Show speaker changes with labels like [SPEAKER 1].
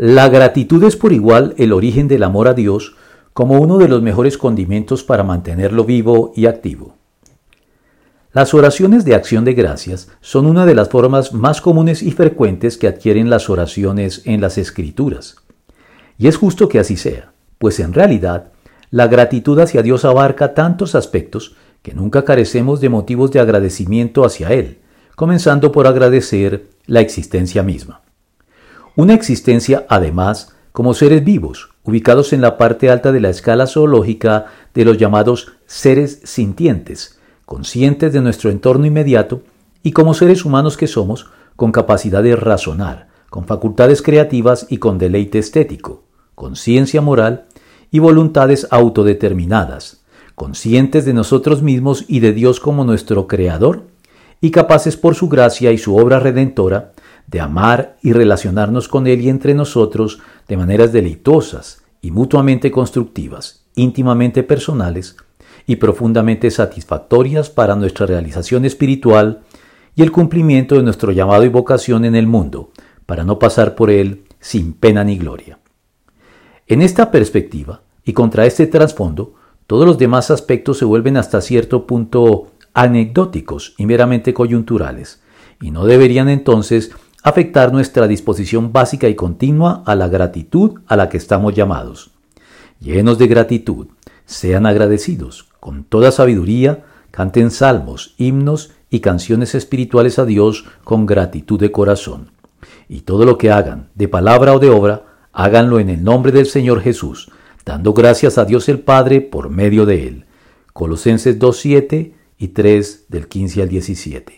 [SPEAKER 1] La gratitud es por igual el origen del amor a Dios como uno de los mejores condimentos para mantenerlo vivo y activo. Las oraciones de acción de gracias son una de las formas más comunes y frecuentes que adquieren las oraciones en las escrituras. Y es justo que así sea, pues en realidad la gratitud hacia Dios abarca tantos aspectos que nunca carecemos de motivos de agradecimiento hacia Él, comenzando por agradecer la existencia misma. Una existencia, además, como seres vivos, ubicados en la parte alta de la escala zoológica de los llamados seres sintientes, conscientes de nuestro entorno inmediato y como seres humanos que somos, con capacidad de razonar, con facultades creativas y con deleite estético, conciencia moral y voluntades autodeterminadas, conscientes de nosotros mismos y de Dios como nuestro Creador, y capaces por su gracia y su obra redentora de amar y relacionarnos con Él y entre nosotros de maneras deleitosas y mutuamente constructivas, íntimamente personales y profundamente satisfactorias para nuestra realización espiritual y el cumplimiento de nuestro llamado y vocación en el mundo, para no pasar por él sin pena ni gloria. En esta perspectiva, y contra este trasfondo, todos los demás aspectos se vuelven hasta cierto punto anecdóticos y meramente coyunturales, y no deberían entonces afectar nuestra disposición básica y continua a la gratitud a la que estamos llamados. Llenos de gratitud, sean agradecidos, con toda sabiduría, canten salmos, himnos y canciones espirituales a Dios con gratitud de corazón. Y todo lo que hagan, de palabra o de obra, háganlo en el nombre del Señor Jesús, dando gracias a Dios el Padre por medio de él. Colosenses 2.7 y 3 del 15 al 17.